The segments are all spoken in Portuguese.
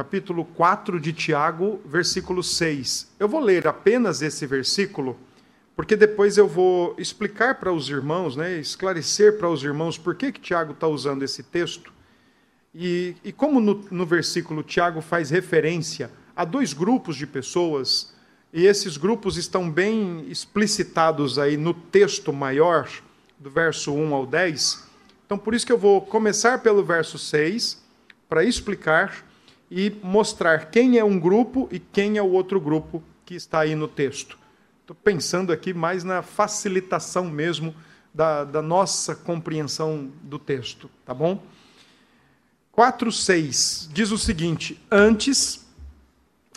capítulo 4 de Tiago, versículo 6. Eu vou ler apenas esse versículo, porque depois eu vou explicar para os irmãos, né, esclarecer para os irmãos por que, que Tiago está usando esse texto. E, e como no, no versículo Tiago faz referência a dois grupos de pessoas, e esses grupos estão bem explicitados aí no texto maior, do verso 1 ao 10. Então, por isso que eu vou começar pelo verso 6, para explicar e mostrar quem é um grupo e quem é o outro grupo que está aí no texto. Estou pensando aqui mais na facilitação mesmo da, da nossa compreensão do texto, tá bom? 4,6 diz o seguinte: Antes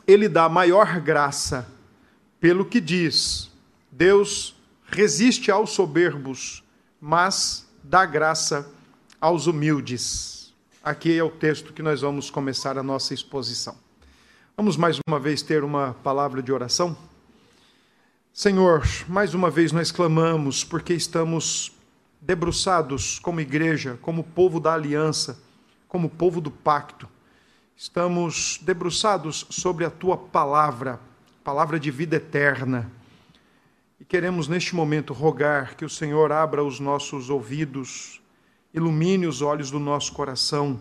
ele dá maior graça, pelo que diz: Deus resiste aos soberbos, mas dá graça aos humildes. Aqui é o texto que nós vamos começar a nossa exposição. Vamos mais uma vez ter uma palavra de oração? Senhor, mais uma vez nós clamamos porque estamos debruçados como igreja, como povo da aliança como povo do pacto, estamos debruçados sobre a tua palavra, palavra de vida eterna. E queremos neste momento rogar que o Senhor abra os nossos ouvidos, ilumine os olhos do nosso coração,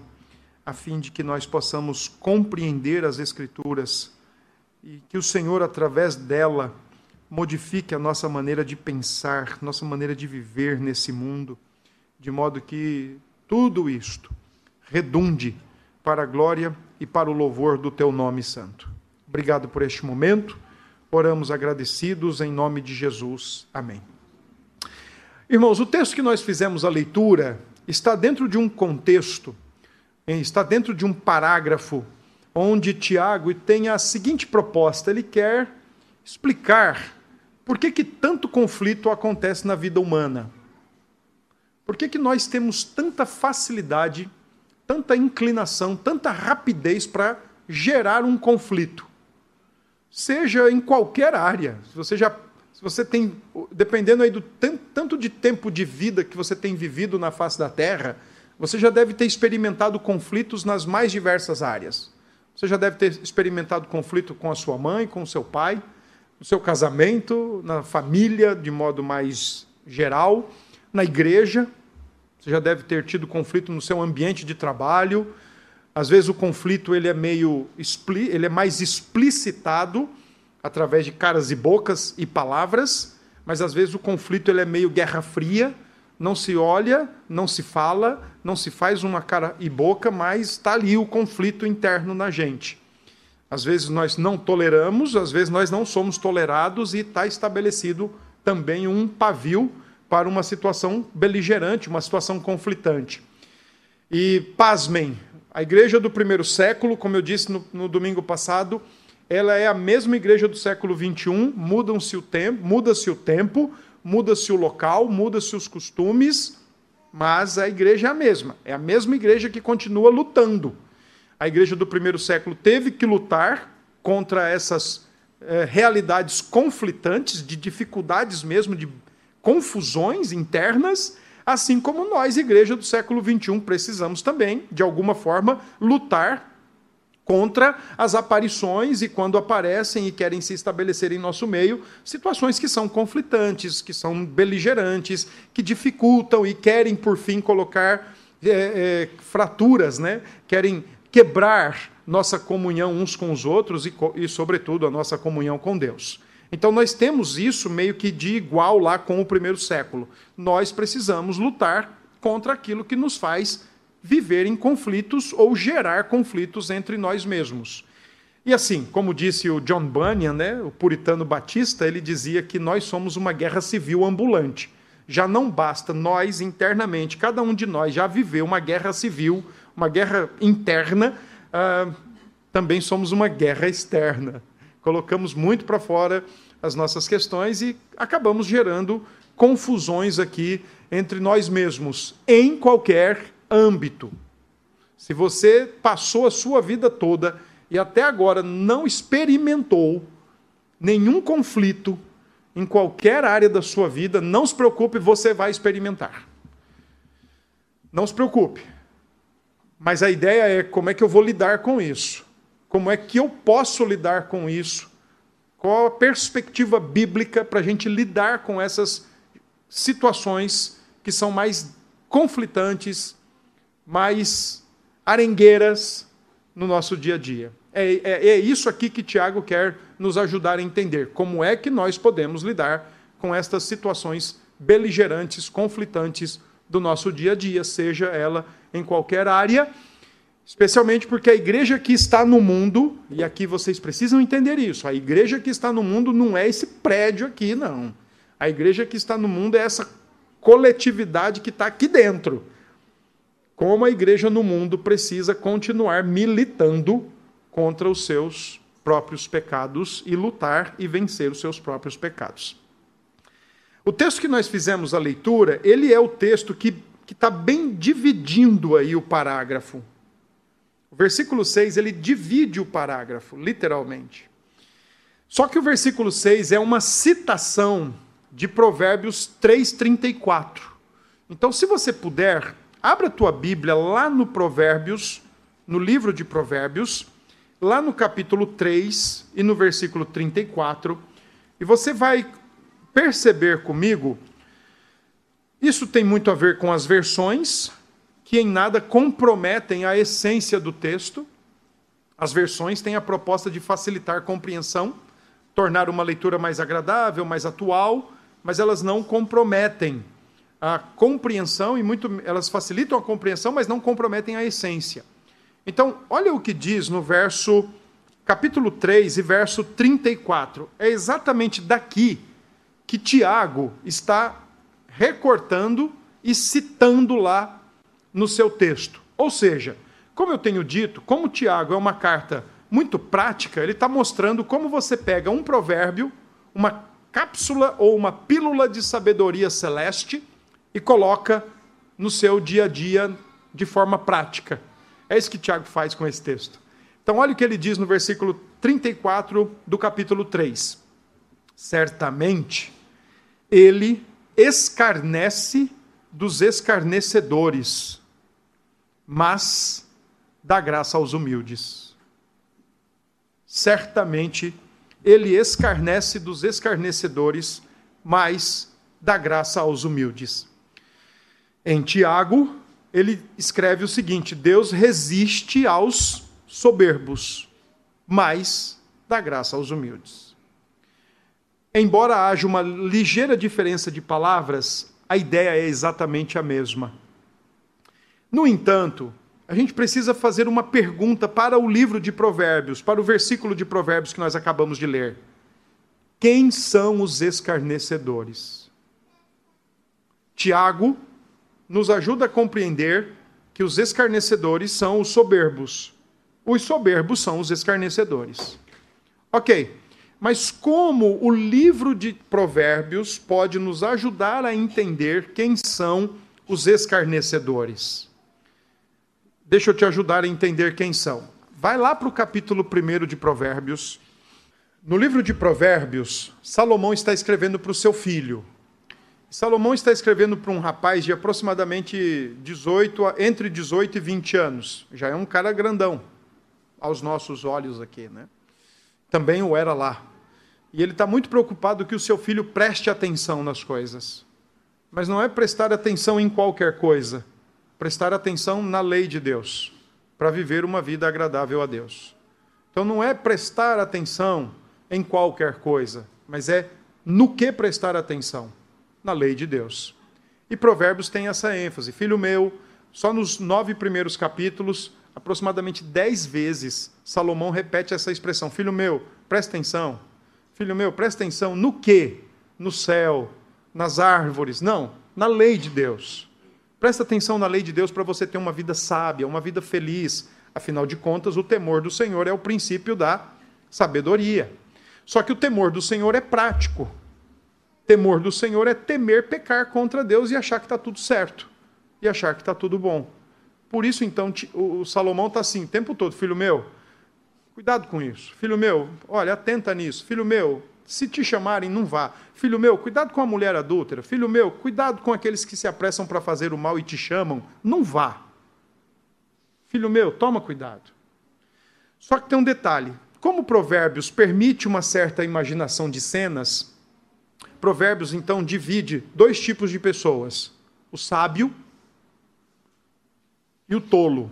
a fim de que nós possamos compreender as Escrituras e que o Senhor, através dela, modifique a nossa maneira de pensar, nossa maneira de viver nesse mundo, de modo que tudo isto redunde para a glória e para o louvor do teu nome santo. Obrigado por este momento. Oramos agradecidos em nome de Jesus. Amém. Irmãos, o texto que nós fizemos a leitura está dentro de um contexto, está dentro de um parágrafo onde Tiago tem a seguinte proposta: ele quer explicar por que, que tanto conflito acontece na vida humana. Por que, que nós temos tanta facilidade tanta inclinação, tanta rapidez para gerar um conflito. Seja em qualquer área. Se você já se você tem, dependendo aí do tanto de tempo de vida que você tem vivido na face da Terra, você já deve ter experimentado conflitos nas mais diversas áreas. Você já deve ter experimentado conflito com a sua mãe, com o seu pai, no seu casamento, na família, de modo mais geral, na igreja, você já deve ter tido conflito no seu ambiente de trabalho. Às vezes o conflito ele é meio ele é mais explicitado através de caras e bocas e palavras, mas às vezes o conflito ele é meio guerra fria, não se olha, não se fala, não se faz uma cara e boca, mas está ali o conflito interno na gente. Às vezes nós não toleramos, às vezes nós não somos tolerados e está estabelecido também um pavio para uma situação beligerante, uma situação conflitante. E, pasmem, a igreja do primeiro século, como eu disse no, no domingo passado, ela é a mesma igreja do século XXI, muda-se o tempo, muda-se o tempo, muda-se o local, muda-se os costumes, mas a igreja é a mesma. É a mesma igreja que continua lutando. A igreja do primeiro século teve que lutar contra essas eh, realidades conflitantes, de dificuldades mesmo, de confusões internas, assim como nós, igreja do século XXI, precisamos também, de alguma forma, lutar contra as aparições e quando aparecem e querem se estabelecer em nosso meio, situações que são conflitantes, que são beligerantes, que dificultam e querem, por fim, colocar é, é, fraturas, né? querem quebrar nossa comunhão uns com os outros e, e, sobretudo, a nossa comunhão com Deus. Então nós temos isso meio que de igual lá com o primeiro século. Nós precisamos lutar contra aquilo que nos faz viver em conflitos ou gerar conflitos entre nós mesmos. E assim, como disse o John Bunyan, né, o puritano batista, ele dizia que nós somos uma guerra civil ambulante. Já não basta nós internamente, cada um de nós já viveu uma guerra civil, uma guerra interna, uh, também somos uma guerra externa colocamos muito para fora as nossas questões e acabamos gerando confusões aqui entre nós mesmos, em qualquer âmbito. Se você passou a sua vida toda e até agora não experimentou nenhum conflito em qualquer área da sua vida, não se preocupe, você vai experimentar. Não se preocupe. Mas a ideia é como é que eu vou lidar com isso. Como é que eu posso lidar com isso? Qual a perspectiva bíblica para a gente lidar com essas situações que são mais conflitantes, mais arengueiras no nosso dia a dia? É, é, é isso aqui que Tiago quer nos ajudar a entender. Como é que nós podemos lidar com estas situações beligerantes, conflitantes do nosso dia a dia, seja ela em qualquer área, especialmente porque a igreja que está no mundo, e aqui vocês precisam entender isso, a igreja que está no mundo não é esse prédio aqui, não. A igreja que está no mundo é essa coletividade que está aqui dentro. Como a igreja no mundo precisa continuar militando contra os seus próprios pecados e lutar e vencer os seus próprios pecados. O texto que nós fizemos a leitura, ele é o texto que está bem dividindo aí o parágrafo. O versículo 6, ele divide o parágrafo, literalmente. Só que o versículo 6 é uma citação de Provérbios 3,34. Então, se você puder, abra a tua Bíblia lá no Provérbios, no livro de Provérbios, lá no capítulo 3 e no versículo 34, e você vai perceber comigo, isso tem muito a ver com as versões, que em nada comprometem a essência do texto. As versões têm a proposta de facilitar a compreensão, tornar uma leitura mais agradável, mais atual, mas elas não comprometem a compreensão e muito elas facilitam a compreensão, mas não comprometem a essência. Então, olha o que diz no verso capítulo 3 e verso 34. É exatamente daqui que Tiago está recortando e citando lá no seu texto. Ou seja, como eu tenho dito, como Tiago é uma carta muito prática, ele está mostrando como você pega um provérbio, uma cápsula ou uma pílula de sabedoria celeste e coloca no seu dia a dia de forma prática. É isso que Tiago faz com esse texto. Então, olha o que ele diz no versículo 34 do capítulo 3. Certamente ele escarnece dos escarnecedores, mas dá graça aos humildes. Certamente ele escarnece dos escarnecedores, mas dá graça aos humildes. Em Tiago, ele escreve o seguinte: Deus resiste aos soberbos, mas dá graça aos humildes. Embora haja uma ligeira diferença de palavras, a ideia é exatamente a mesma. No entanto, a gente precisa fazer uma pergunta para o livro de Provérbios, para o versículo de Provérbios que nós acabamos de ler. Quem são os escarnecedores? Tiago nos ajuda a compreender que os escarnecedores são os soberbos. Os soberbos são os escarnecedores. Ok, mas como o livro de Provérbios pode nos ajudar a entender quem são os escarnecedores? Deixa eu te ajudar a entender quem são. Vai lá para o capítulo 1 de Provérbios. No livro de Provérbios, Salomão está escrevendo para o seu filho, Salomão está escrevendo para um rapaz de aproximadamente 18, entre 18 e 20 anos. Já é um cara grandão, aos nossos olhos aqui, né? Também o era lá. E ele está muito preocupado que o seu filho preste atenção nas coisas. Mas não é prestar atenção em qualquer coisa, prestar atenção na lei de Deus, para viver uma vida agradável a Deus. Então não é prestar atenção em qualquer coisa, mas é no que prestar atenção na lei de Deus. E Provérbios tem essa ênfase. Filho meu, só nos nove primeiros capítulos, aproximadamente dez vezes, Salomão repete essa expressão: Filho meu, presta atenção. Filho meu, presta atenção no que? No céu, nas árvores. Não, na lei de Deus. Presta atenção na lei de Deus para você ter uma vida sábia, uma vida feliz. Afinal de contas, o temor do Senhor é o princípio da sabedoria. Só que o temor do Senhor é prático. Temor do Senhor é temer pecar contra Deus e achar que está tudo certo, e achar que está tudo bom. Por isso, então, o Salomão está assim o tempo todo: filho meu, cuidado com isso. Filho meu, olha, atenta nisso. Filho meu, se te chamarem, não vá. Filho meu, cuidado com a mulher adúltera. Filho meu, cuidado com aqueles que se apressam para fazer o mal e te chamam, não vá. Filho meu, toma cuidado. Só que tem um detalhe: como Provérbios permite uma certa imaginação de cenas, Provérbios então divide dois tipos de pessoas: o sábio e o tolo.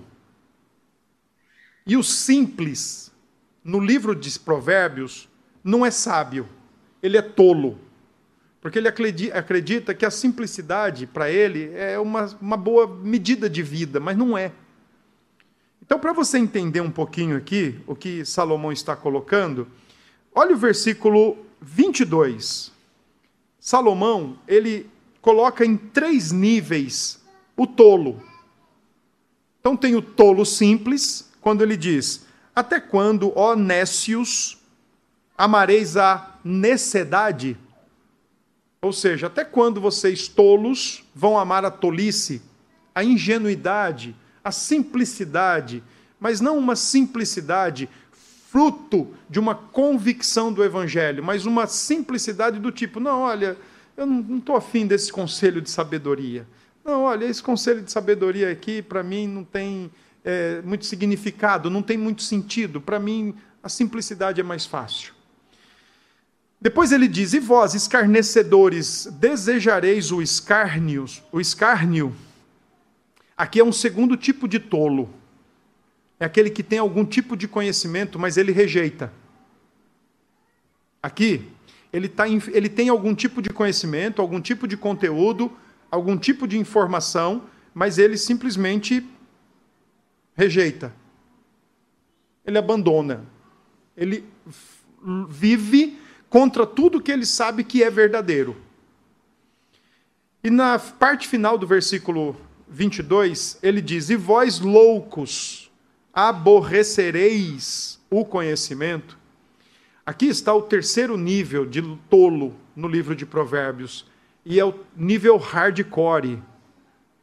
E o simples, no livro de Provérbios, não é sábio, ele é tolo. Porque ele acredita que a simplicidade, para ele, é uma, uma boa medida de vida, mas não é. Então, para você entender um pouquinho aqui o que Salomão está colocando, olha o versículo 22. Salomão, ele coloca em três níveis o tolo. Então, tem o tolo simples, quando ele diz: Até quando, ó nécios, amareis a necedade? Ou seja, até quando vocês tolos vão amar a tolice, a ingenuidade, a simplicidade, mas não uma simplicidade fruto de uma convicção do evangelho, mas uma simplicidade do tipo, não, olha, eu não estou afim desse conselho de sabedoria. Não, olha, esse conselho de sabedoria aqui, para mim, não tem é, muito significado, não tem muito sentido. Para mim, a simplicidade é mais fácil. Depois ele diz: E vós, escarnecedores, desejareis o escárnio, o escárnio. Aqui é um segundo tipo de tolo. É aquele que tem algum tipo de conhecimento, mas ele rejeita. Aqui, ele, tá, ele tem algum tipo de conhecimento, algum tipo de conteúdo, algum tipo de informação, mas ele simplesmente rejeita. Ele abandona. Ele vive contra tudo que ele sabe que é verdadeiro. E na parte final do versículo 22, ele diz: E vós loucos, aborrecereis o conhecimento. Aqui está o terceiro nível de tolo no livro de Provérbios, e é o nível hardcore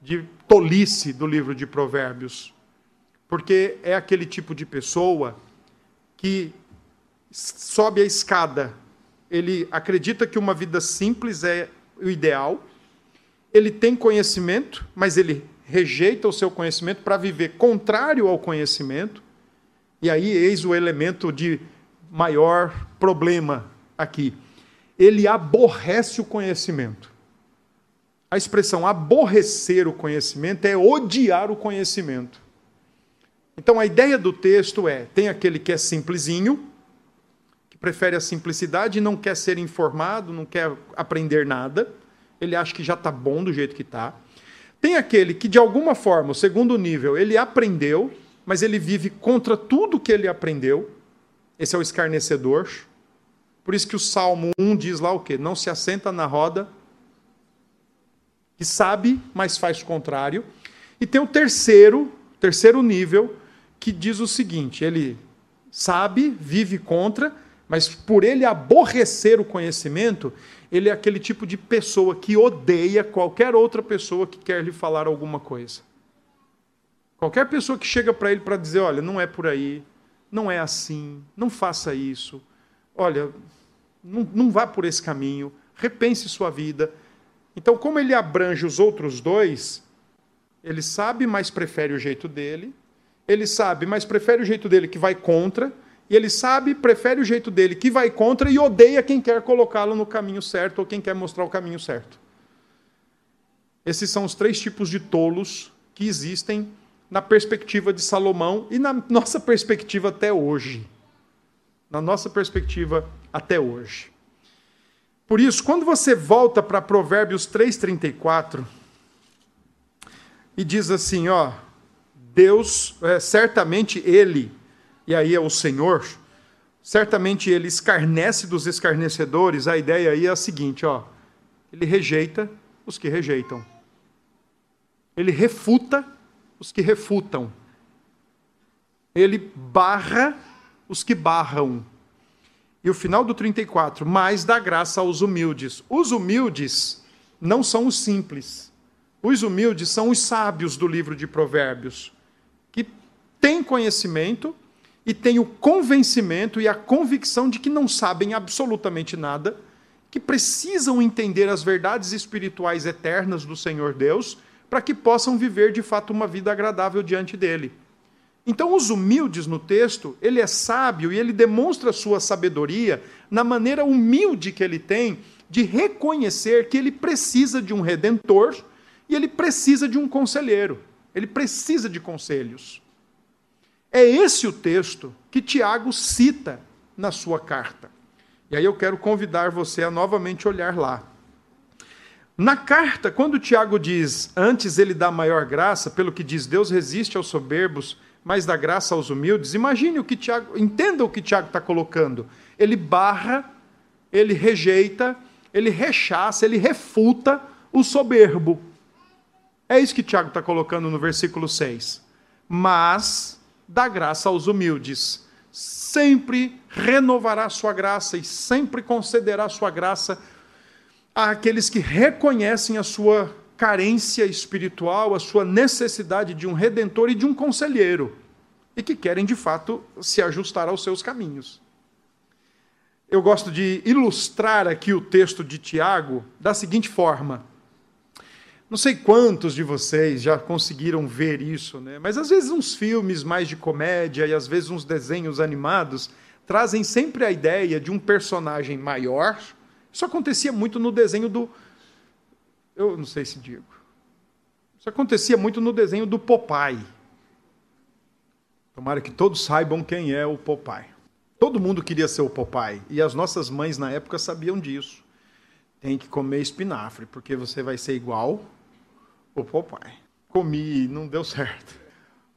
de tolice do livro de Provérbios. Porque é aquele tipo de pessoa que sobe a escada ele acredita que uma vida simples é o ideal, ele tem conhecimento, mas ele rejeita o seu conhecimento para viver contrário ao conhecimento, e aí eis o elemento de maior problema aqui. Ele aborrece o conhecimento. A expressão aborrecer o conhecimento é odiar o conhecimento. Então a ideia do texto é: tem aquele que é simplesinho, que prefere a simplicidade, não quer ser informado, não quer aprender nada, ele acha que já está bom do jeito que está. Tem aquele que, de alguma forma, o segundo nível, ele aprendeu, mas ele vive contra tudo que ele aprendeu. Esse é o escarnecedor. Por isso que o Salmo 1 diz lá o quê? Não se assenta na roda, que sabe, mas faz o contrário. E tem o terceiro, terceiro nível, que diz o seguinte: ele sabe, vive contra, mas por ele aborrecer o conhecimento, ele é aquele tipo de pessoa que odeia qualquer outra pessoa que quer lhe falar alguma coisa. Qualquer pessoa que chega para ele para dizer: olha, não é por aí, não é assim, não faça isso, olha, não, não vá por esse caminho, repense sua vida. Então, como ele abrange os outros dois, ele sabe, mas prefere o jeito dele, ele sabe, mas prefere o jeito dele que vai contra e ele sabe, prefere o jeito dele, que vai contra e odeia quem quer colocá-lo no caminho certo ou quem quer mostrar o caminho certo. Esses são os três tipos de tolos que existem na perspectiva de Salomão e na nossa perspectiva até hoje. Na nossa perspectiva até hoje. Por isso, quando você volta para Provérbios 3,34 e diz assim: ó, Deus, é, certamente Ele e aí é o Senhor, certamente ele escarnece dos escarnecedores. A ideia aí é a seguinte, ó, ele rejeita os que rejeitam. Ele refuta os que refutam. Ele barra os que barram. E o final do 34, mais dá graça aos humildes. Os humildes não são os simples. Os humildes são os sábios do livro de Provérbios, que têm conhecimento, e têm o convencimento e a convicção de que não sabem absolutamente nada, que precisam entender as verdades espirituais eternas do Senhor Deus, para que possam viver de fato uma vida agradável diante dele. Então, os humildes no texto, ele é sábio e ele demonstra sua sabedoria na maneira humilde que ele tem de reconhecer que ele precisa de um redentor e ele precisa de um conselheiro. Ele precisa de conselhos. É esse o texto que Tiago cita na sua carta. E aí eu quero convidar você a novamente olhar lá. Na carta, quando Tiago diz, antes ele dá maior graça, pelo que diz, Deus resiste aos soberbos, mas dá graça aos humildes, imagine o que Tiago, entenda o que Tiago está colocando. Ele barra, ele rejeita, ele rechaça, ele refuta o soberbo. É isso que Tiago está colocando no versículo 6. Mas dá graça aos humildes. Sempre renovará sua graça e sempre concederá sua graça àqueles que reconhecem a sua carência espiritual, a sua necessidade de um redentor e de um conselheiro, e que querem de fato se ajustar aos seus caminhos. Eu gosto de ilustrar aqui o texto de Tiago da seguinte forma. Não sei quantos de vocês já conseguiram ver isso, né? mas às vezes uns filmes mais de comédia e às vezes uns desenhos animados trazem sempre a ideia de um personagem maior. Isso acontecia muito no desenho do. Eu não sei se digo. Isso acontecia muito no desenho do Popeye. Tomara que todos saibam quem é o Popeye. Todo mundo queria ser o Popeye. E as nossas mães na época sabiam disso. Tem que comer espinafre, porque você vai ser igual o Popeye. Comi, não deu certo.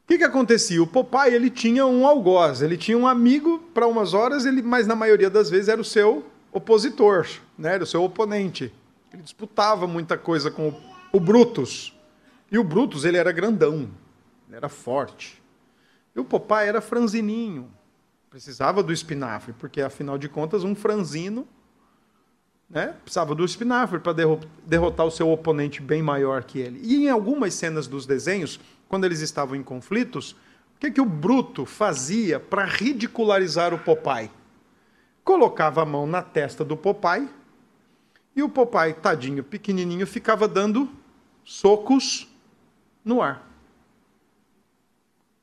O que, que acontecia? O Popeye ele tinha um algoz, ele tinha um amigo para umas horas, ele, mas na maioria das vezes era o seu opositor, né? era o seu oponente. Ele disputava muita coisa com o, o Brutus. E o Brutus ele era grandão, ele era forte. E o Popeye era franzininho, precisava do espinafre, porque afinal de contas um franzino né? Precisava do espinafre para derrotar o seu oponente bem maior que ele. E em algumas cenas dos desenhos, quando eles estavam em conflitos, o que, que o Bruto fazia para ridicularizar o Popeye? Colocava a mão na testa do Popeye e o Popeye, tadinho, pequenininho, ficava dando socos no ar.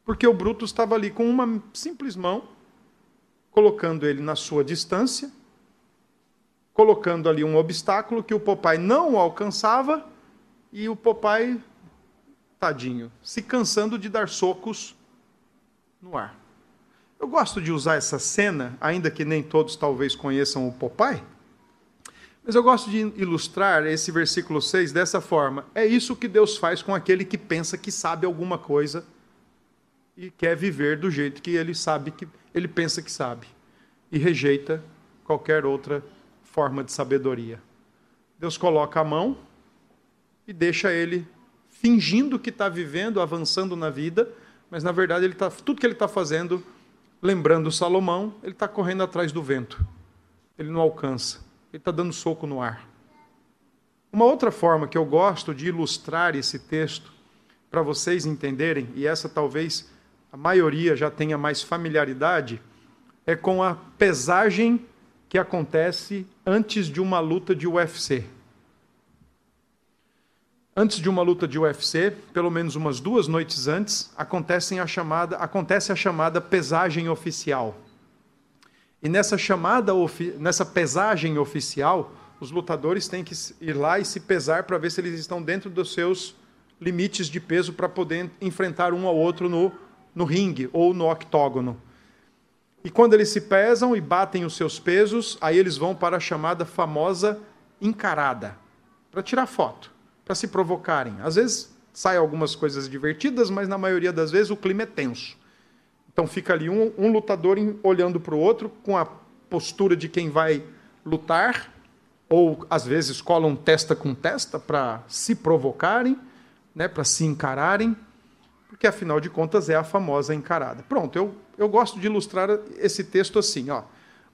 Porque o Bruto estava ali com uma simples mão, colocando ele na sua distância colocando ali um obstáculo que o Popeye não alcançava e o Popeye, tadinho, se cansando de dar socos no ar. Eu gosto de usar essa cena, ainda que nem todos talvez conheçam o Popeye, mas eu gosto de ilustrar esse versículo 6 dessa forma. É isso que Deus faz com aquele que pensa que sabe alguma coisa e quer viver do jeito que ele sabe que ele pensa que sabe e rejeita qualquer outra forma de sabedoria. Deus coloca a mão e deixa ele fingindo que está vivendo, avançando na vida, mas na verdade ele tá, tudo que ele está fazendo, lembrando Salomão, ele está correndo atrás do vento. Ele não alcança. Ele está dando soco no ar. Uma outra forma que eu gosto de ilustrar esse texto, para vocês entenderem, e essa talvez a maioria já tenha mais familiaridade, é com a pesagem que acontece antes de uma luta de UFC. Antes de uma luta de UFC, pelo menos umas duas noites antes, acontece a chamada, acontece a chamada pesagem oficial. E nessa chamada, nessa pesagem oficial, os lutadores têm que ir lá e se pesar para ver se eles estão dentro dos seus limites de peso para poder enfrentar um ao outro no, no ringue ou no octógono. E quando eles se pesam e batem os seus pesos, aí eles vão para a chamada famosa encarada, para tirar foto, para se provocarem. Às vezes saem algumas coisas divertidas, mas na maioria das vezes o clima é tenso. Então fica ali um, um lutador olhando para o outro com a postura de quem vai lutar, ou às vezes colam testa com testa para se provocarem, né, para se encararem, porque afinal de contas é a famosa encarada. Pronto, eu eu gosto de ilustrar esse texto assim, ó.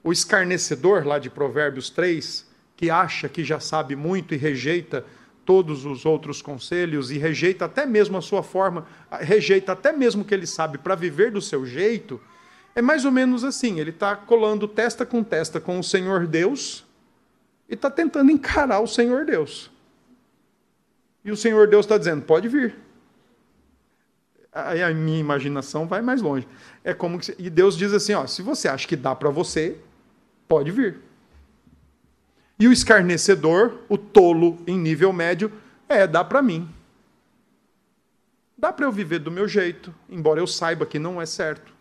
O escarnecedor lá de Provérbios 3, que acha que já sabe muito e rejeita todos os outros conselhos e rejeita até mesmo a sua forma, rejeita até mesmo o que ele sabe para viver do seu jeito, é mais ou menos assim: ele está colando testa com testa com o Senhor Deus e está tentando encarar o Senhor Deus. E o Senhor Deus está dizendo: pode vir. Aí a minha imaginação vai mais longe. É como que, e Deus diz assim, ó, se você acha que dá para você, pode vir. E o escarnecedor, o tolo em nível médio, é, dá para mim. Dá para eu viver do meu jeito, embora eu saiba que não é certo.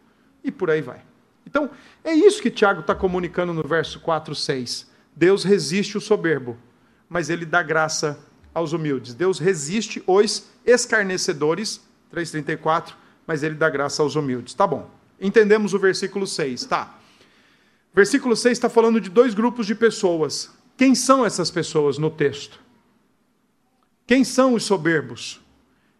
E por aí vai. Então, é isso que Tiago está comunicando no verso 4, 6. Deus resiste o soberbo, mas ele dá graça aos humildes. Deus resiste os escarnecedores, 3,34, mas ele dá graça aos humildes. Tá bom. Entendemos o versículo 6, tá. Versículo 6 está falando de dois grupos de pessoas. Quem são essas pessoas no texto? Quem são os soberbos?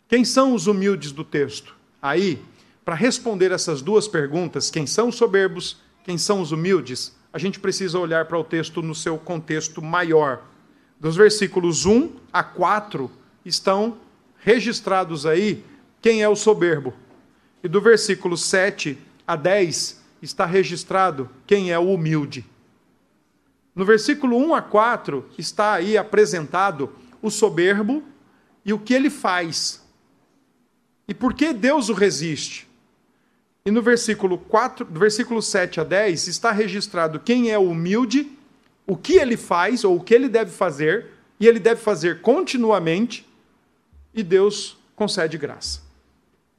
Quem são os humildes do texto? Aí, para responder essas duas perguntas, quem são os soberbos, quem são os humildes, a gente precisa olhar para o texto no seu contexto maior. Dos versículos 1 a 4 estão registrados aí quem é o soberbo. E do versículo 7 a 10 está registrado quem é o humilde. No versículo 1 a 4 está aí apresentado o soberbo e o que ele faz. E por que Deus o resiste? E no versículo 4, do versículo 7 a 10 está registrado quem é o humilde, o que ele faz ou o que ele deve fazer, e ele deve fazer continuamente, e Deus concede graça.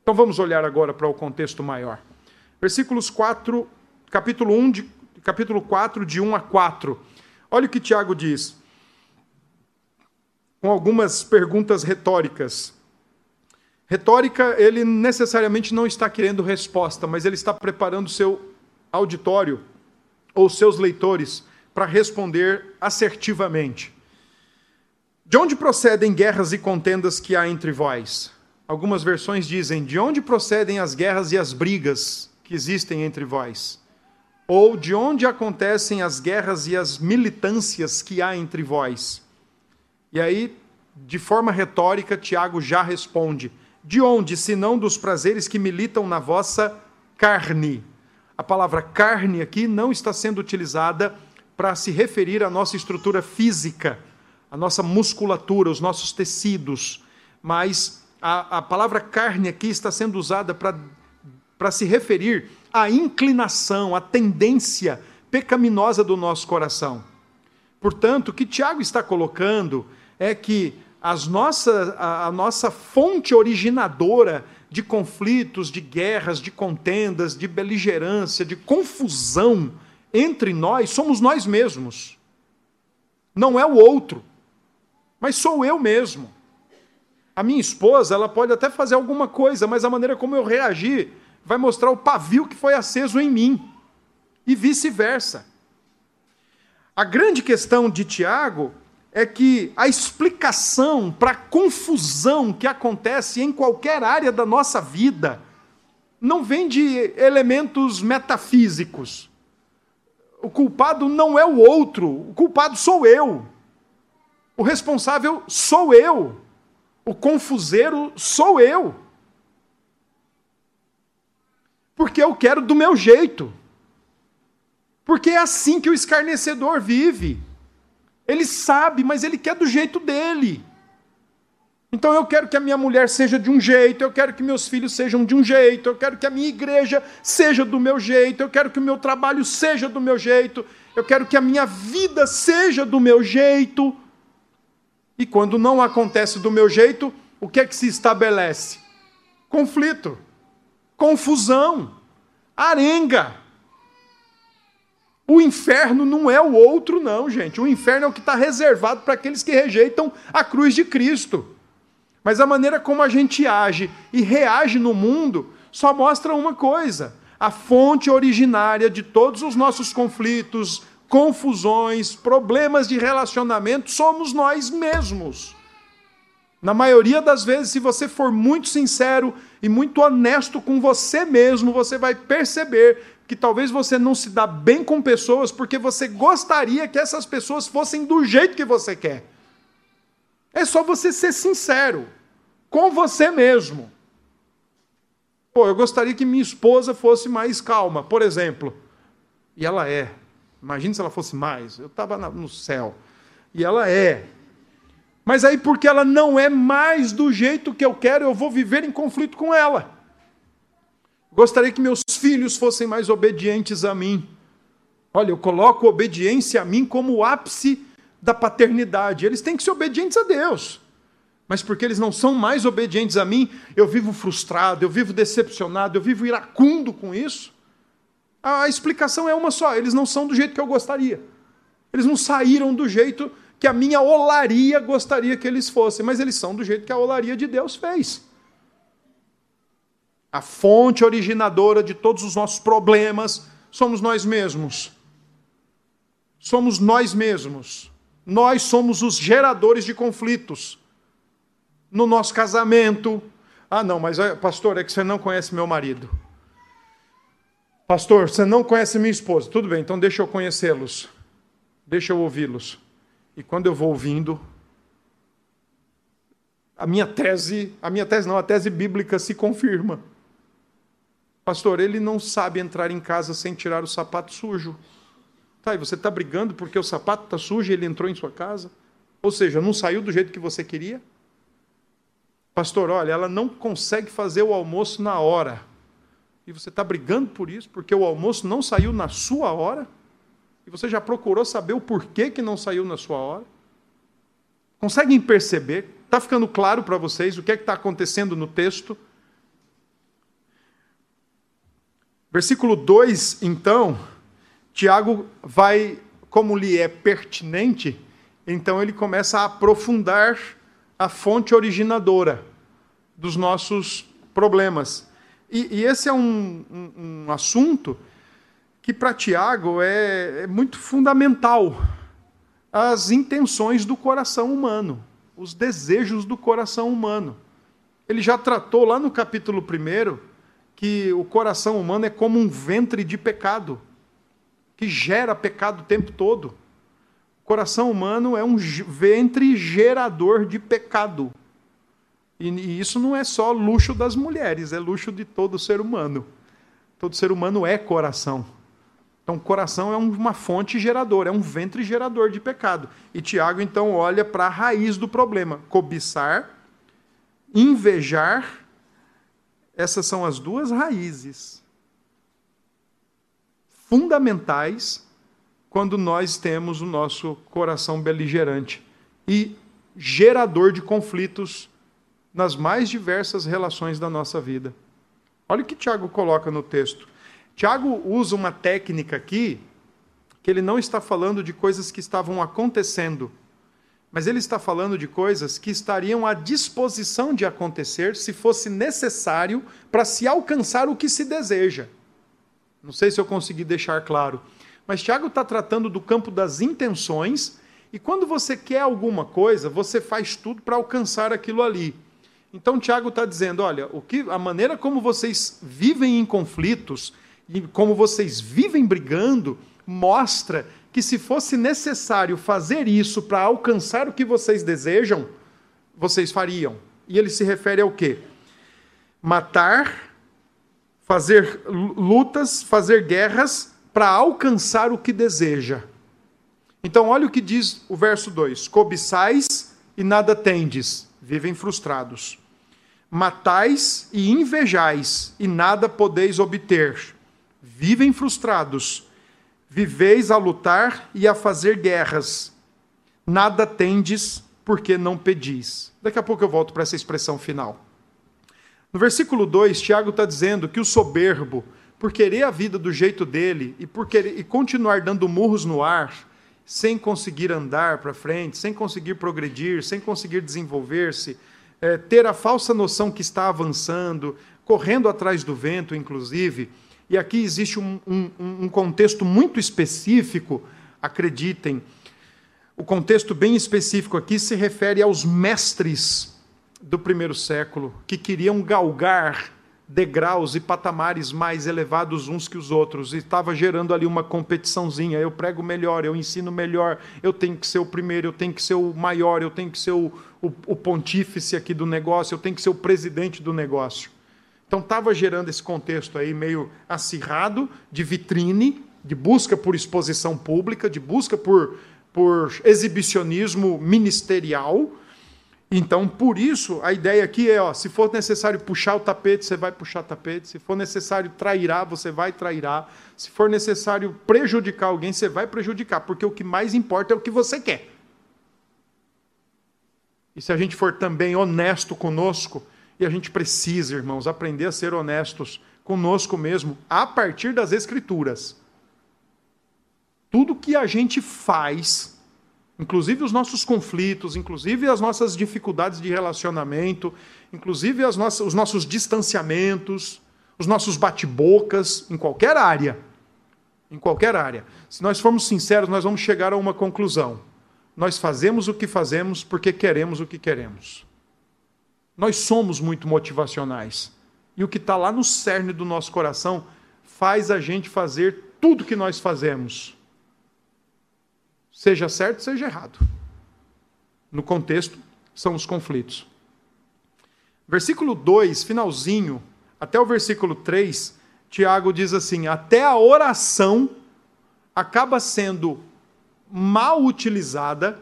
Então vamos olhar agora para o contexto maior. Versículos 4, capítulo 1 de capítulo 4 de 1 a 4. Olha o que Tiago diz. Com algumas perguntas retóricas. Retórica, ele necessariamente não está querendo resposta, mas ele está preparando seu auditório ou seus leitores para responder assertivamente. De onde procedem guerras e contendas que há entre vós? Algumas versões dizem: De onde procedem as guerras e as brigas que existem entre vós? Ou de onde acontecem as guerras e as militâncias que há entre vós? E aí, de forma retórica, Tiago já responde: de onde, senão dos prazeres que militam na vossa carne? A palavra carne aqui não está sendo utilizada para se referir à nossa estrutura física, à nossa musculatura, os nossos tecidos, mas a, a palavra carne aqui está sendo usada para se referir à inclinação, à tendência pecaminosa do nosso coração. Portanto, o que Tiago está colocando é que as nossa, a, a nossa fonte originadora de conflitos, de guerras, de contendas, de beligerância, de confusão entre nós somos nós mesmos. Não é o outro, mas sou eu mesmo. A minha esposa, ela pode até fazer alguma coisa, mas a maneira como eu reagir vai mostrar o pavio que foi aceso em mim. E vice-versa. A grande questão de Tiago é que a explicação para a confusão que acontece em qualquer área da nossa vida não vem de elementos metafísicos. O culpado não é o outro, o culpado sou eu. O responsável sou eu. O confuseiro sou eu. Porque eu quero do meu jeito. Porque é assim que o escarnecedor vive. Ele sabe, mas ele quer do jeito dele. Então eu quero que a minha mulher seja de um jeito, eu quero que meus filhos sejam de um jeito, eu quero que a minha igreja seja do meu jeito, eu quero que o meu trabalho seja do meu jeito, eu quero que a minha vida seja do meu jeito. E quando não acontece do meu jeito, o que é que se estabelece? Conflito, confusão, arenga. O inferno não é o outro, não, gente. O inferno é o que está reservado para aqueles que rejeitam a cruz de Cristo. Mas a maneira como a gente age e reage no mundo só mostra uma coisa: a fonte originária de todos os nossos conflitos, confusões, problemas de relacionamento somos nós mesmos. Na maioria das vezes, se você for muito sincero e muito honesto com você mesmo, você vai perceber que talvez você não se dá bem com pessoas porque você gostaria que essas pessoas fossem do jeito que você quer. É só você ser sincero com você mesmo. Pô, eu gostaria que minha esposa fosse mais calma, por exemplo. E ela é. Imagina se ela fosse mais. Eu estava no céu. E ela é. Mas aí, porque ela não é mais do jeito que eu quero, eu vou viver em conflito com ela. Gostaria que meus filhos fossem mais obedientes a mim. Olha, eu coloco obediência a mim como o ápice da paternidade. Eles têm que ser obedientes a Deus. Mas porque eles não são mais obedientes a mim, eu vivo frustrado, eu vivo decepcionado, eu vivo iracundo com isso. A explicação é uma só: eles não são do jeito que eu gostaria. Eles não saíram do jeito que a minha olaria gostaria que eles fossem, mas eles são do jeito que a olaria de Deus fez. A fonte originadora de todos os nossos problemas somos nós mesmos. Somos nós mesmos. Nós somos os geradores de conflitos. No nosso casamento. Ah, não, mas pastor, é que você não conhece meu marido. Pastor, você não conhece minha esposa. Tudo bem, então deixa eu conhecê-los. Deixa eu ouvi-los. E quando eu vou ouvindo, a minha tese, a minha tese não, a tese bíblica se confirma. Pastor, ele não sabe entrar em casa sem tirar o sapato sujo. Tá, e você está brigando porque o sapato está sujo e ele entrou em sua casa? Ou seja, não saiu do jeito que você queria? Pastor, olha, ela não consegue fazer o almoço na hora. E você está brigando por isso, porque o almoço não saiu na sua hora? E você já procurou saber o porquê que não saiu na sua hora? Conseguem perceber? Está ficando claro para vocês o que é que está acontecendo no texto? Versículo 2, então, Tiago vai, como lhe é pertinente, então ele começa a aprofundar a fonte originadora dos nossos problemas. E, e esse é um, um, um, assunto que, para Tiago, é, é muito fundamental. As intenções do coração humano, os desejos do coração humano. Ele já tratou lá no capítulo 1 que o coração humano é como um ventre de pecado, que gera pecado o tempo todo. O coração humano é um ventre gerador de pecado. E, e isso não é só luxo das mulheres, é luxo de todo ser humano. Todo ser humano é coração. Então, coração é uma fonte geradora, é um ventre gerador de pecado. E Tiago, então, olha para a raiz do problema: cobiçar, invejar essas são as duas raízes fundamentais quando nós temos o nosso coração beligerante e gerador de conflitos nas mais diversas relações da nossa vida. Olha o que Tiago coloca no texto. Tiago usa uma técnica aqui que ele não está falando de coisas que estavam acontecendo mas ele está falando de coisas que estariam à disposição de acontecer se fosse necessário para se alcançar o que se deseja. Não sei se eu consegui deixar claro. Mas Tiago está tratando do campo das intenções, e quando você quer alguma coisa, você faz tudo para alcançar aquilo ali. Então Tiago está dizendo: olha, o que, a maneira como vocês vivem em conflitos, e como vocês vivem brigando, mostra que se fosse necessário fazer isso para alcançar o que vocês desejam, vocês fariam. E ele se refere ao quê? Matar, fazer lutas, fazer guerras para alcançar o que deseja. Então, olha o que diz o verso 2: Cobiçais e nada tendes, vivem frustrados. Matais e invejais, e nada podeis obter, vivem frustrados Viveis a lutar e a fazer guerras. Nada tendes porque não pedis. Daqui a pouco eu volto para essa expressão final. No versículo 2, Tiago está dizendo que o soberbo, por querer a vida do jeito dele e por querer e continuar dando murros no ar, sem conseguir andar para frente, sem conseguir progredir, sem conseguir desenvolver-se, é, ter a falsa noção que está avançando, correndo atrás do vento, inclusive, e aqui existe um, um, um contexto muito específico, acreditem. O contexto bem específico aqui se refere aos mestres do primeiro século, que queriam galgar degraus e patamares mais elevados uns que os outros, e estava gerando ali uma competiçãozinha. Eu prego melhor, eu ensino melhor, eu tenho que ser o primeiro, eu tenho que ser o maior, eu tenho que ser o, o, o pontífice aqui do negócio, eu tenho que ser o presidente do negócio. Então estava gerando esse contexto aí meio acirrado de vitrine, de busca por exposição pública, de busca por, por exibicionismo ministerial. Então, por isso, a ideia aqui é, ó, se for necessário puxar o tapete, você vai puxar o tapete. Se for necessário trairá, você vai trairá. Se for necessário prejudicar alguém, você vai prejudicar, porque o que mais importa é o que você quer. E se a gente for também honesto conosco, e a gente precisa, irmãos, aprender a ser honestos conosco mesmo, a partir das Escrituras. Tudo que a gente faz, inclusive os nossos conflitos, inclusive as nossas dificuldades de relacionamento, inclusive as nossas, os nossos distanciamentos, os nossos bate-bocas, em qualquer área. Em qualquer área. Se nós formos sinceros, nós vamos chegar a uma conclusão nós fazemos o que fazemos porque queremos o que queremos. Nós somos muito motivacionais. E o que está lá no cerne do nosso coração faz a gente fazer tudo que nós fazemos. Seja certo, seja errado. No contexto, são os conflitos. Versículo 2, finalzinho, até o versículo 3, Tiago diz assim: até a oração acaba sendo mal utilizada,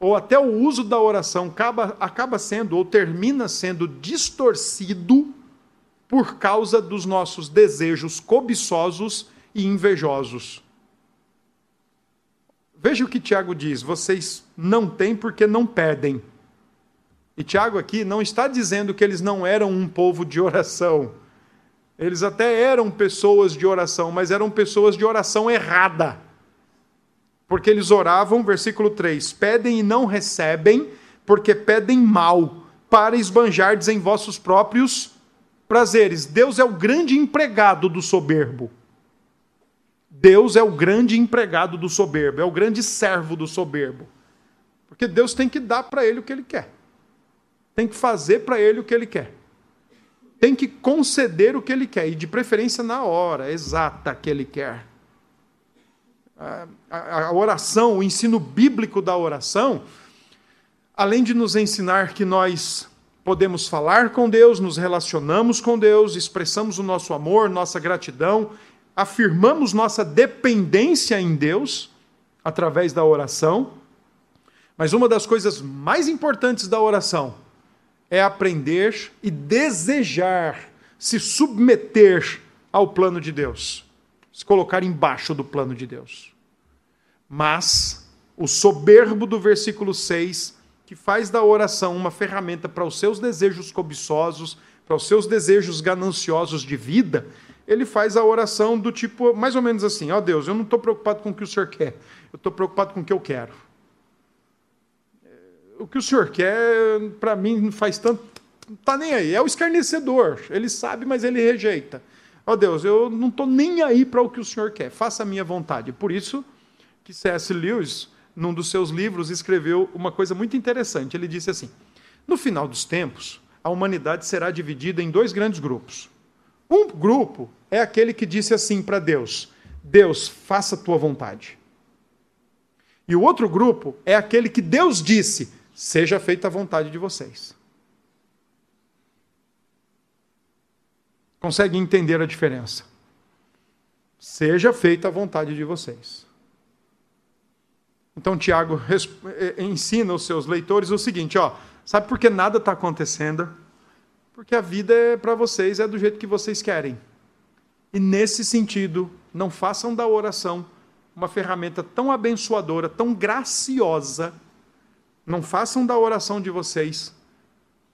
ou até o uso da oração acaba, acaba sendo ou termina sendo distorcido por causa dos nossos desejos cobiçosos e invejosos. Veja o que Tiago diz: vocês não têm porque não pedem. E Tiago aqui não está dizendo que eles não eram um povo de oração. Eles até eram pessoas de oração, mas eram pessoas de oração errada porque eles oravam, versículo 3: pedem e não recebem, porque pedem mal, para esbanjardes em vossos próprios prazeres. Deus é o grande empregado do soberbo. Deus é o grande empregado do soberbo, é o grande servo do soberbo. Porque Deus tem que dar para ele o que ele quer. Tem que fazer para ele o que ele quer. Tem que conceder o que ele quer, e de preferência na hora exata que ele quer a, a oração, o ensino bíblico da oração, além de nos ensinar que nós podemos falar com Deus, nos relacionamos com Deus, expressamos o nosso amor, nossa gratidão, afirmamos nossa dependência em Deus através da oração. Mas uma das coisas mais importantes da oração é aprender e desejar se submeter ao plano de Deus, se colocar embaixo do plano de Deus. Mas o soberbo do versículo 6, que faz da oração uma ferramenta para os seus desejos cobiçosos, para os seus desejos gananciosos de vida, ele faz a oração do tipo, mais ou menos assim: Ó oh Deus, eu não estou preocupado com o que o Senhor quer, eu estou preocupado com o que eu quero. O que o Senhor quer, para mim, não faz tanto. Está nem aí. É o escarnecedor. Ele sabe, mas ele rejeita. Ó oh Deus, eu não estou nem aí para o que o Senhor quer. Faça a minha vontade. Por isso, que C.S. Lewis, num dos seus livros, escreveu uma coisa muito interessante. Ele disse assim: No final dos tempos, a humanidade será dividida em dois grandes grupos. Um grupo é aquele que disse assim para Deus: Deus, faça a tua vontade. E o outro grupo é aquele que Deus disse: seja feita a vontade de vocês. Consegue entender a diferença? Seja feita a vontade de vocês. Então Tiago eh, eh, ensina os seus leitores o seguinte, ó, sabe por que nada está acontecendo? Porque a vida é para vocês é do jeito que vocês querem. E nesse sentido, não façam da oração uma ferramenta tão abençoadora, tão graciosa. Não façam da oração de vocês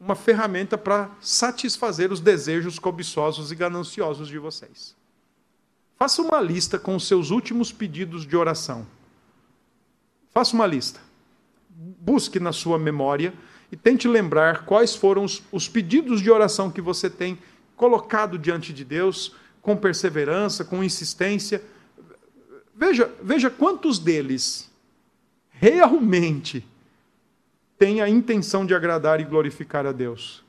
uma ferramenta para satisfazer os desejos cobiçosos e gananciosos de vocês. Faça uma lista com os seus últimos pedidos de oração Faça uma lista. Busque na sua memória e tente lembrar quais foram os, os pedidos de oração que você tem colocado diante de Deus com perseverança, com insistência. Veja, veja quantos deles realmente têm a intenção de agradar e glorificar a Deus.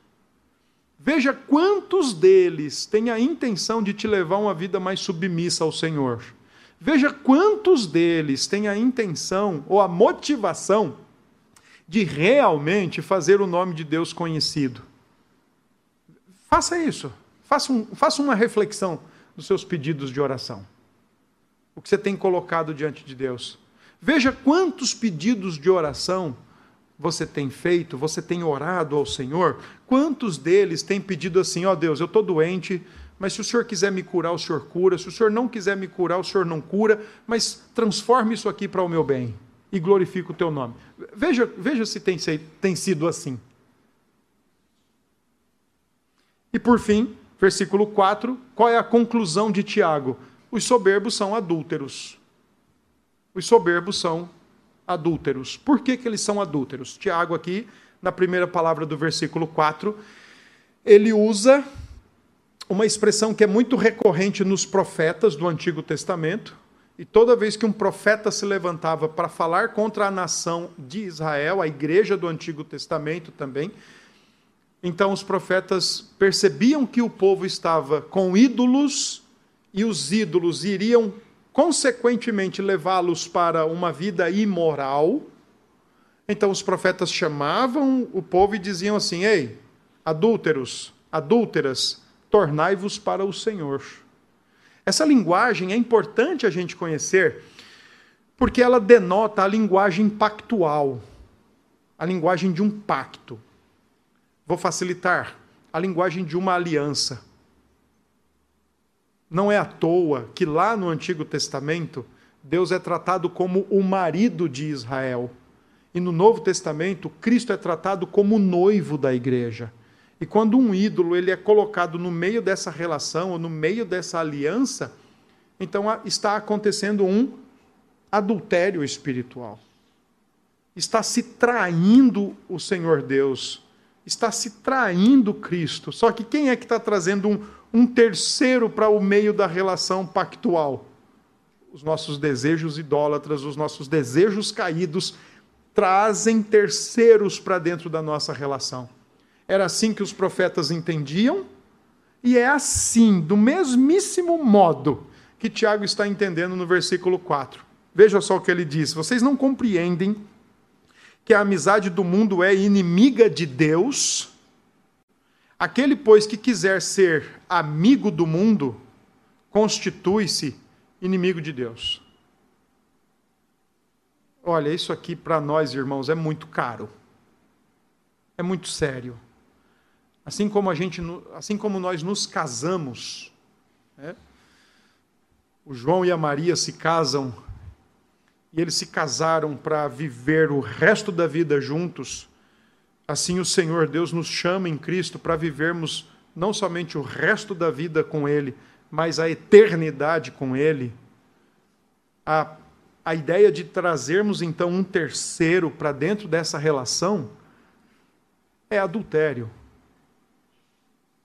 Veja quantos deles têm a intenção de te levar uma vida mais submissa ao Senhor. Veja quantos deles têm a intenção ou a motivação de realmente fazer o nome de Deus conhecido. Faça isso. Faça, um, faça uma reflexão dos seus pedidos de oração. O que você tem colocado diante de Deus. Veja quantos pedidos de oração você tem feito? Você tem orado ao Senhor? Quantos deles têm pedido assim: ó oh Deus, eu estou doente, mas se o Senhor quiser me curar, o Senhor cura. Se o Senhor não quiser me curar, o Senhor não cura. Mas transforme isso aqui para o meu bem e glorifique o teu nome. Veja, veja se tem, tem sido assim. E por fim, versículo 4, qual é a conclusão de Tiago? Os soberbos são adúlteros. Os soberbos são adúlteros. Por que, que eles são adúlteros? Tiago, aqui, na primeira palavra do versículo 4, ele usa uma expressão que é muito recorrente nos profetas do Antigo Testamento. E toda vez que um profeta se levantava para falar contra a nação de Israel, a igreja do Antigo Testamento também, então os profetas percebiam que o povo estava com ídolos e os ídolos iriam consequentemente levá-los para uma vida imoral. Então os profetas chamavam o povo e diziam assim: Ei, adúlteros, adúlteras, tornai-vos para o Senhor. Essa linguagem é importante a gente conhecer, porque ela denota a linguagem pactual, a linguagem de um pacto. Vou facilitar a linguagem de uma aliança. Não é à toa que lá no Antigo Testamento, Deus é tratado como o marido de Israel. E no Novo Testamento, Cristo é tratado como o noivo da igreja. E quando um ídolo ele é colocado no meio dessa relação, ou no meio dessa aliança, então está acontecendo um adultério espiritual. Está se traindo o Senhor Deus, está se traindo Cristo. Só que quem é que está trazendo um, um terceiro para o meio da relação pactual. Os nossos desejos idólatras, os nossos desejos caídos, trazem terceiros para dentro da nossa relação. Era assim que os profetas entendiam, e é assim, do mesmíssimo modo, que Tiago está entendendo no versículo 4. Veja só o que ele diz: Vocês não compreendem que a amizade do mundo é inimiga de Deus? Aquele, pois, que quiser ser amigo do mundo, constitui-se inimigo de Deus. Olha, isso aqui para nós, irmãos, é muito caro. É muito sério. Assim como a gente, assim como nós nos casamos, né? o João e a Maria se casam e eles se casaram para viver o resto da vida juntos. Assim, o Senhor Deus nos chama em Cristo para vivermos não somente o resto da vida com Ele, mas a eternidade com Ele. A, a ideia de trazermos então um terceiro para dentro dessa relação é adultério,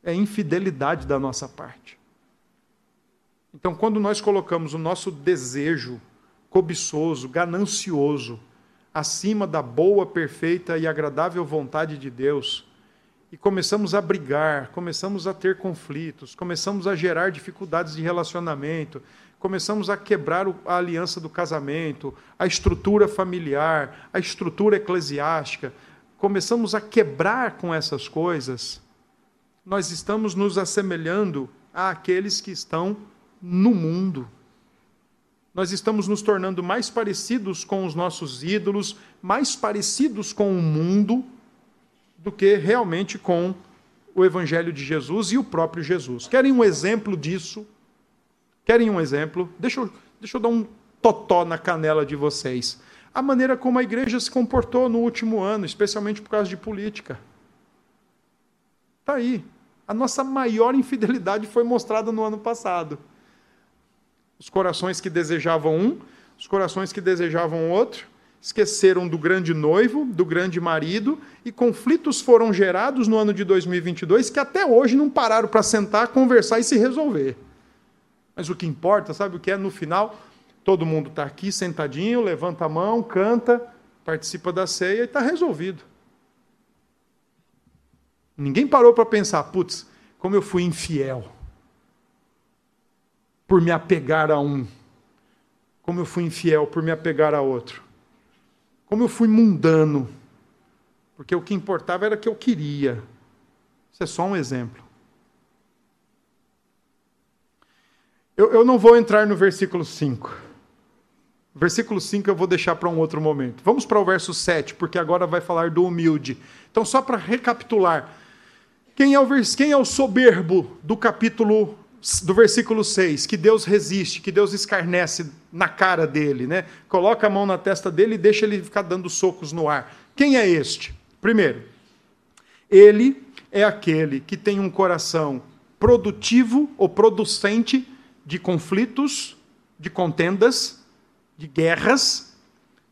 é infidelidade da nossa parte. Então, quando nós colocamos o nosso desejo cobiçoso, ganancioso, acima da boa, perfeita e agradável vontade de Deus, e começamos a brigar, começamos a ter conflitos, começamos a gerar dificuldades de relacionamento, começamos a quebrar a aliança do casamento, a estrutura familiar, a estrutura eclesiástica, começamos a quebrar com essas coisas, nós estamos nos assemelhando àqueles que estão no mundo nós estamos nos tornando mais parecidos com os nossos ídolos, mais parecidos com o mundo, do que realmente com o Evangelho de Jesus e o próprio Jesus. Querem um exemplo disso? Querem um exemplo? Deixa eu, deixa eu dar um totó na canela de vocês. A maneira como a igreja se comportou no último ano, especialmente por causa de política. Está aí. A nossa maior infidelidade foi mostrada no ano passado. Os corações que desejavam um, os corações que desejavam outro, esqueceram do grande noivo, do grande marido, e conflitos foram gerados no ano de 2022 que até hoje não pararam para sentar, conversar e se resolver. Mas o que importa, sabe o que é? No final, todo mundo está aqui sentadinho, levanta a mão, canta, participa da ceia e está resolvido. Ninguém parou para pensar, putz, como eu fui infiel por me apegar a um, como eu fui infiel por me apegar a outro, como eu fui mundano, porque o que importava era que eu queria. Isso é só um exemplo. Eu, eu não vou entrar no versículo 5. Versículo 5 eu vou deixar para um outro momento. Vamos para o verso 7, porque agora vai falar do humilde. Então, só para recapitular, quem é, o quem é o soberbo do capítulo do versículo 6, que Deus resiste, que Deus escarnece na cara dele, né? Coloca a mão na testa dele e deixa ele ficar dando socos no ar. Quem é este? Primeiro, ele é aquele que tem um coração produtivo ou producente de conflitos, de contendas, de guerras.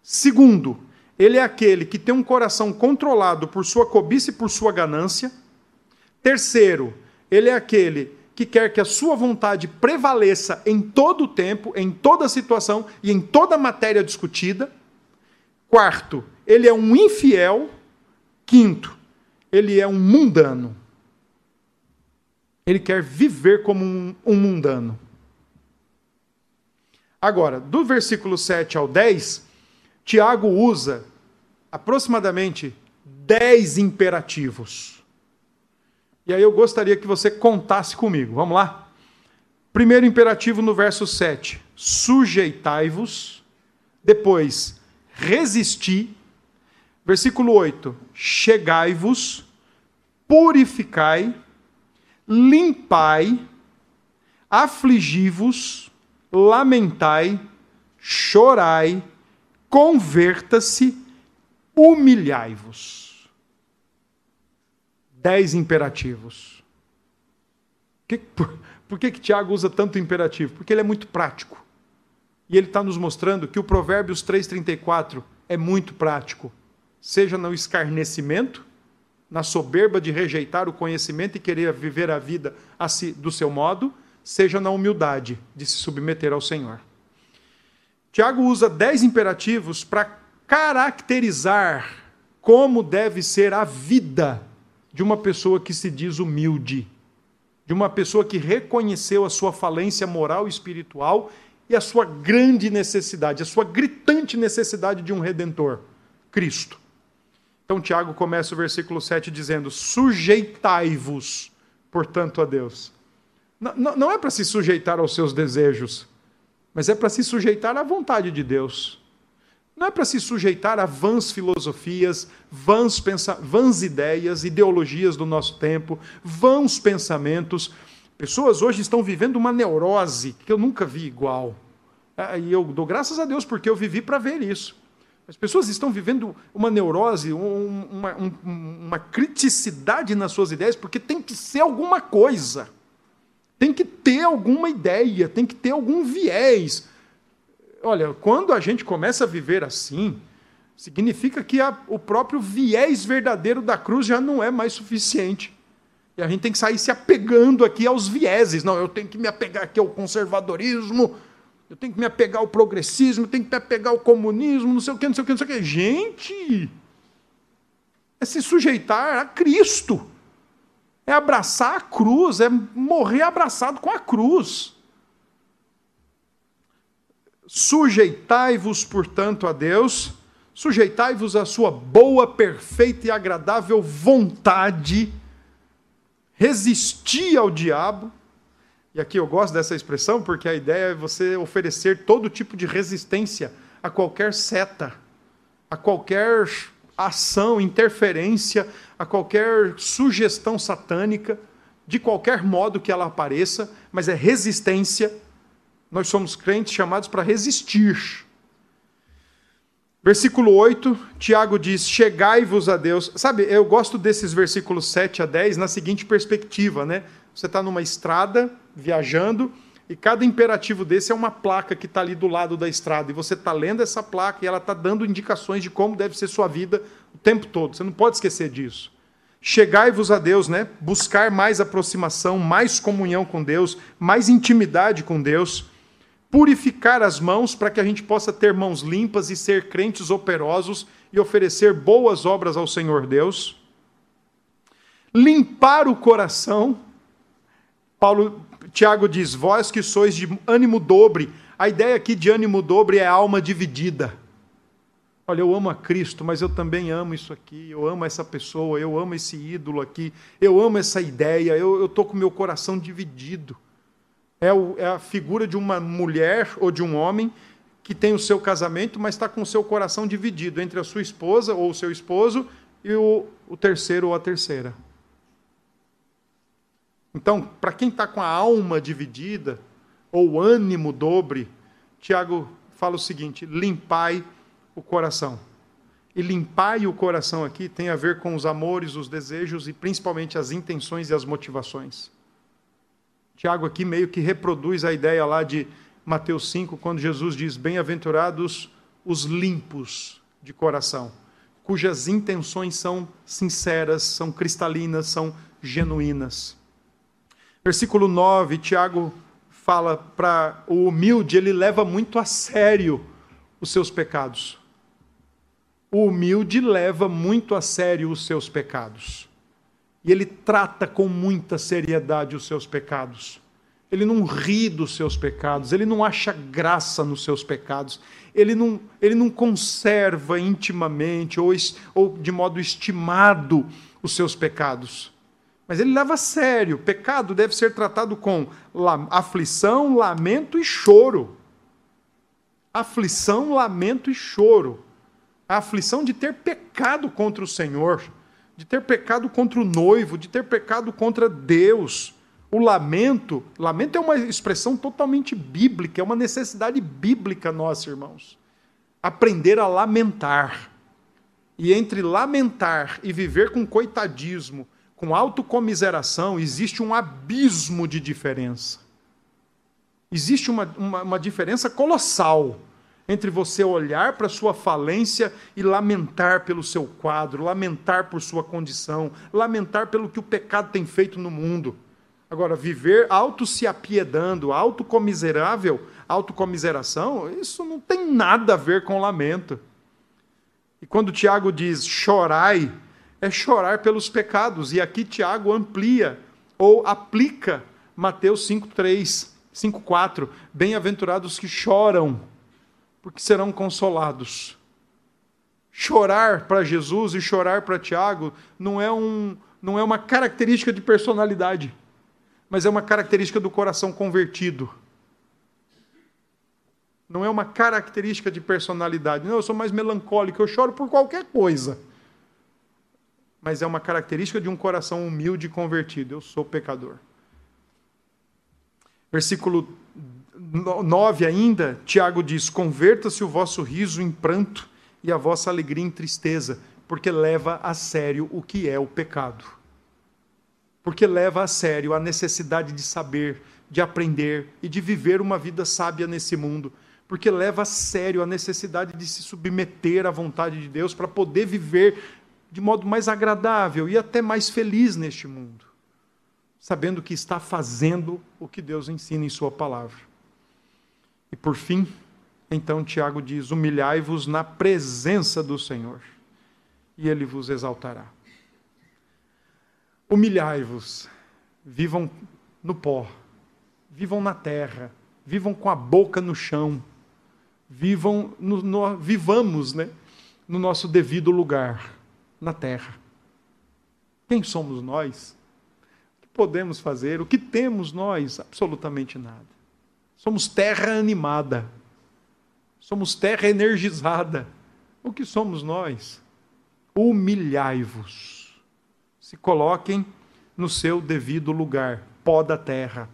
Segundo, ele é aquele que tem um coração controlado por sua cobiça e por sua ganância. Terceiro, ele é aquele que quer que a sua vontade prevaleça em todo o tempo, em toda situação e em toda matéria discutida. Quarto, ele é um infiel. Quinto, ele é um mundano. Ele quer viver como um, um mundano. Agora, do versículo 7 ao 10, Tiago usa aproximadamente 10 imperativos. E aí eu gostaria que você contasse comigo. Vamos lá? Primeiro imperativo no verso 7: sujeitai-vos. Depois, resisti. Versículo 8: chegai-vos, purificai, limpai, afligi-vos lamentai, chorai, converta-se, humilhai-vos. Dez imperativos. Que, por, por que, que Tiago usa tanto imperativo? Porque ele é muito prático. E ele está nos mostrando que o Provérbios 3,34 é muito prático. Seja no escarnecimento, na soberba de rejeitar o conhecimento e querer viver a vida do seu modo, seja na humildade de se submeter ao Senhor. Tiago usa dez imperativos para caracterizar como deve ser a vida de uma pessoa que se diz humilde, de uma pessoa que reconheceu a sua falência moral e espiritual e a sua grande necessidade, a sua gritante necessidade de um redentor, Cristo. Então Tiago começa o versículo 7 dizendo: Sujeitai-vos, portanto, a Deus. Não, não é para se sujeitar aos seus desejos, mas é para se sujeitar à vontade de Deus. Não é para se sujeitar a vãs filosofias, vãs, pensa vãs ideias, ideologias do nosso tempo, vãos pensamentos. Pessoas hoje estão vivendo uma neurose que eu nunca vi igual. É, e eu dou graças a Deus porque eu vivi para ver isso. As pessoas estão vivendo uma neurose, uma, uma, uma criticidade nas suas ideias, porque tem que ser alguma coisa tem que ter alguma ideia, tem que ter algum viés. Olha, quando a gente começa a viver assim, significa que a, o próprio viés verdadeiro da cruz já não é mais suficiente. E a gente tem que sair se apegando aqui aos vieses. Não, eu tenho que me apegar aqui ao conservadorismo, eu tenho que me apegar ao progressismo, eu tenho que me apegar ao comunismo, não sei o que, não sei o que, não sei o que. Gente, é se sujeitar a Cristo. É abraçar a cruz, é morrer abraçado com a cruz. Sujeitai-vos, portanto, a Deus, sujeitai-vos à sua boa, perfeita e agradável vontade, resisti ao diabo. E aqui eu gosto dessa expressão porque a ideia é você oferecer todo tipo de resistência a qualquer seta, a qualquer ação, interferência, a qualquer sugestão satânica, de qualquer modo que ela apareça, mas é resistência. Nós somos crentes chamados para resistir. Versículo 8, Tiago diz: Chegai-vos a Deus. Sabe, eu gosto desses versículos 7 a 10 na seguinte perspectiva, né? Você está numa estrada, viajando, e cada imperativo desse é uma placa que está ali do lado da estrada. E você está lendo essa placa e ela está dando indicações de como deve ser sua vida o tempo todo. Você não pode esquecer disso. Chegai-vos a Deus, né? Buscar mais aproximação, mais comunhão com Deus, mais intimidade com Deus. Purificar as mãos para que a gente possa ter mãos limpas e ser crentes operosos e oferecer boas obras ao Senhor Deus. Limpar o coração. Paulo Tiago diz: Vós que sois de ânimo dobre. A ideia aqui de ânimo dobre é alma dividida. Olha, eu amo a Cristo, mas eu também amo isso aqui, eu amo essa pessoa, eu amo esse ídolo aqui, eu amo essa ideia, eu estou com meu coração dividido. É, o, é a figura de uma mulher ou de um homem que tem o seu casamento, mas está com o seu coração dividido entre a sua esposa ou o seu esposo e o, o terceiro ou a terceira. Então, para quem está com a alma dividida, ou ânimo dobre, Tiago fala o seguinte: limpai o coração. E limpai o coração aqui tem a ver com os amores, os desejos e principalmente as intenções e as motivações. Tiago aqui meio que reproduz a ideia lá de Mateus 5, quando Jesus diz: Bem-aventurados os limpos de coração, cujas intenções são sinceras, são cristalinas, são genuínas. Versículo 9, Tiago fala para o humilde, ele leva muito a sério os seus pecados. O humilde leva muito a sério os seus pecados. E ele trata com muita seriedade os seus pecados. Ele não ri dos seus pecados, ele não acha graça nos seus pecados, ele não, ele não conserva intimamente ou, ou de modo estimado os seus pecados. Mas ele leva a sério. Pecado deve ser tratado com aflição, lamento e choro. Aflição, lamento e choro. A aflição de ter pecado contra o Senhor, de ter pecado contra o noivo, de ter pecado contra Deus. O lamento, lamento é uma expressão totalmente bíblica, é uma necessidade bíblica nossa, irmãos. Aprender a lamentar. E entre lamentar e viver com coitadismo, com autocomiseração, existe um abismo de diferença. Existe uma, uma, uma diferença colossal entre você olhar para sua falência e lamentar pelo seu quadro, lamentar por sua condição, lamentar pelo que o pecado tem feito no mundo. Agora, viver auto se apiedando, autocomiserável, autocomiseração, isso não tem nada a ver com lamento. E quando Tiago diz chorai, é chorar pelos pecados. E aqui Tiago amplia ou aplica Mateus 5:3, 5:4, bem-aventurados que choram, porque serão consolados. Chorar para Jesus e chorar para Tiago não é um não é uma característica de personalidade, mas é uma característica do coração convertido. Não é uma característica de personalidade. Não, eu sou mais melancólico, eu choro por qualquer coisa mas é uma característica de um coração humilde e convertido. Eu sou pecador. Versículo 9 ainda, Tiago diz: Converta-se o vosso riso em pranto e a vossa alegria em tristeza, porque leva a sério o que é o pecado. Porque leva a sério a necessidade de saber, de aprender e de viver uma vida sábia nesse mundo. Porque leva a sério a necessidade de se submeter à vontade de Deus para poder viver de modo mais agradável e até mais feliz neste mundo, sabendo que está fazendo o que Deus ensina em Sua palavra. E por fim, então Tiago diz: humilhai-vos na presença do Senhor, e Ele vos exaltará. Humilhai-vos, vivam no pó, vivam na terra, vivam com a boca no chão, vivam no, no, vivamos né, no nosso devido lugar na terra. Quem somos nós? O que podemos fazer? O que temos nós? Absolutamente nada. Somos terra animada. Somos terra energizada. O que somos nós? Humilhai-vos. Se coloquem no seu devido lugar, pó da terra.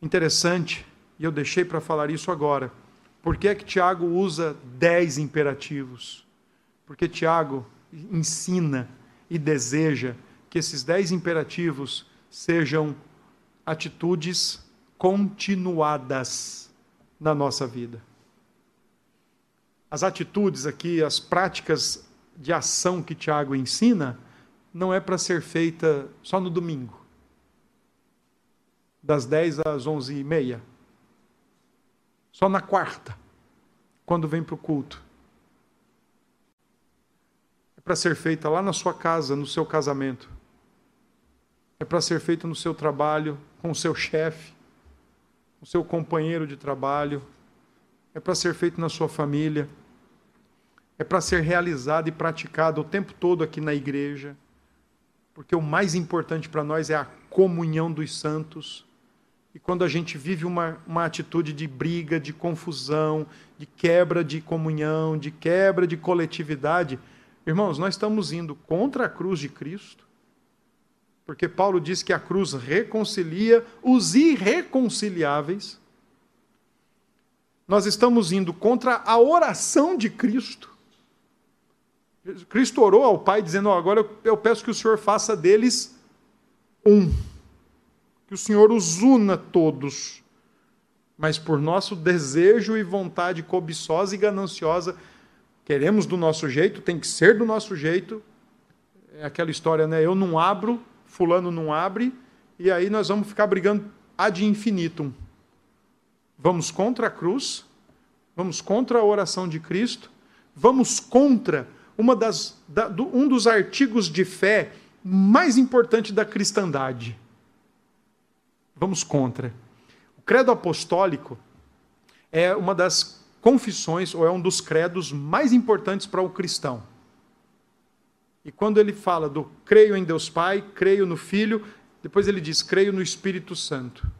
Interessante, e eu deixei para falar isso agora. Por que é que Tiago usa dez imperativos? Porque Tiago ensina e deseja que esses dez imperativos sejam atitudes continuadas na nossa vida. As atitudes aqui, as práticas de ação que Tiago ensina, não é para ser feita só no domingo, das 10 às 11 e meia, só na quarta, quando vem para o culto é para ser feita lá na sua casa, no seu casamento. É para ser feita no seu trabalho, com o seu chefe, o seu companheiro de trabalho. É para ser feito na sua família. É para ser realizado e praticado o tempo todo aqui na igreja. Porque o mais importante para nós é a comunhão dos santos. e quando a gente vive uma, uma atitude de briga, de confusão, de quebra de comunhão, de quebra de coletividade, irmãos, nós estamos indo contra a cruz de Cristo, porque Paulo diz que a cruz reconcilia os irreconciliáveis. Nós estamos indo contra a oração de Cristo. Cristo orou ao Pai dizendo: oh, agora eu peço que o Senhor faça deles um que o Senhor os una todos, mas por nosso desejo e vontade cobiçosa e gananciosa, queremos do nosso jeito, tem que ser do nosso jeito. É aquela história, né? Eu não abro, fulano não abre, e aí nós vamos ficar brigando ad infinitum. Vamos contra a cruz, vamos contra a oração de Cristo, vamos contra uma das, da, do, um dos artigos de fé mais importante da cristandade, Vamos contra. O credo apostólico é uma das confissões, ou é um dos credos mais importantes para o cristão. E quando ele fala do creio em Deus Pai, creio no Filho, depois ele diz creio no Espírito Santo.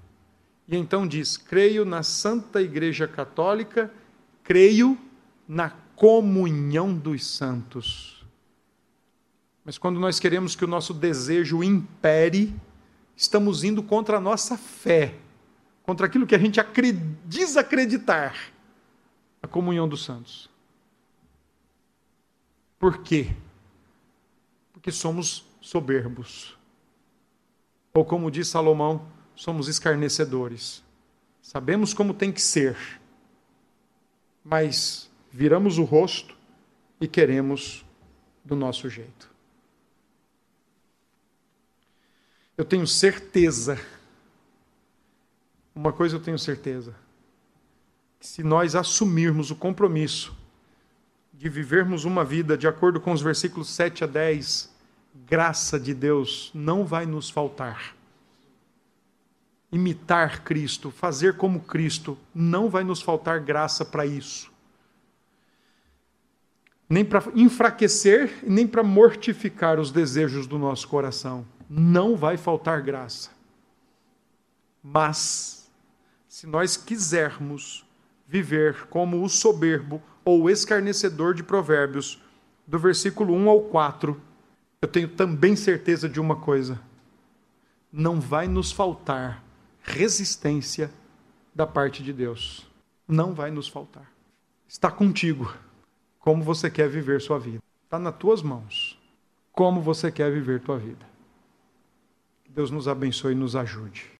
E então diz creio na Santa Igreja Católica, creio na comunhão dos santos. Mas quando nós queremos que o nosso desejo impere, estamos indo contra a nossa fé, contra aquilo que a gente diz acreditar a comunhão dos santos. Por quê? Porque somos soberbos. Ou como diz Salomão, somos escarnecedores. Sabemos como tem que ser, mas viramos o rosto e queremos do nosso jeito. Eu tenho certeza, uma coisa eu tenho certeza, que se nós assumirmos o compromisso de vivermos uma vida de acordo com os versículos 7 a 10, graça de Deus não vai nos faltar. Imitar Cristo, fazer como Cristo, não vai nos faltar graça para isso. Nem para enfraquecer, nem para mortificar os desejos do nosso coração não vai faltar graça. Mas, se nós quisermos viver como o soberbo ou escarnecedor de Provérbios, do versículo 1 ao 4, eu tenho também certeza de uma coisa: não vai nos faltar resistência da parte de Deus. Não vai nos faltar. Está contigo. Como você quer viver sua vida? Está nas tuas mãos. Como você quer viver tua vida? Deus nos abençoe e nos ajude.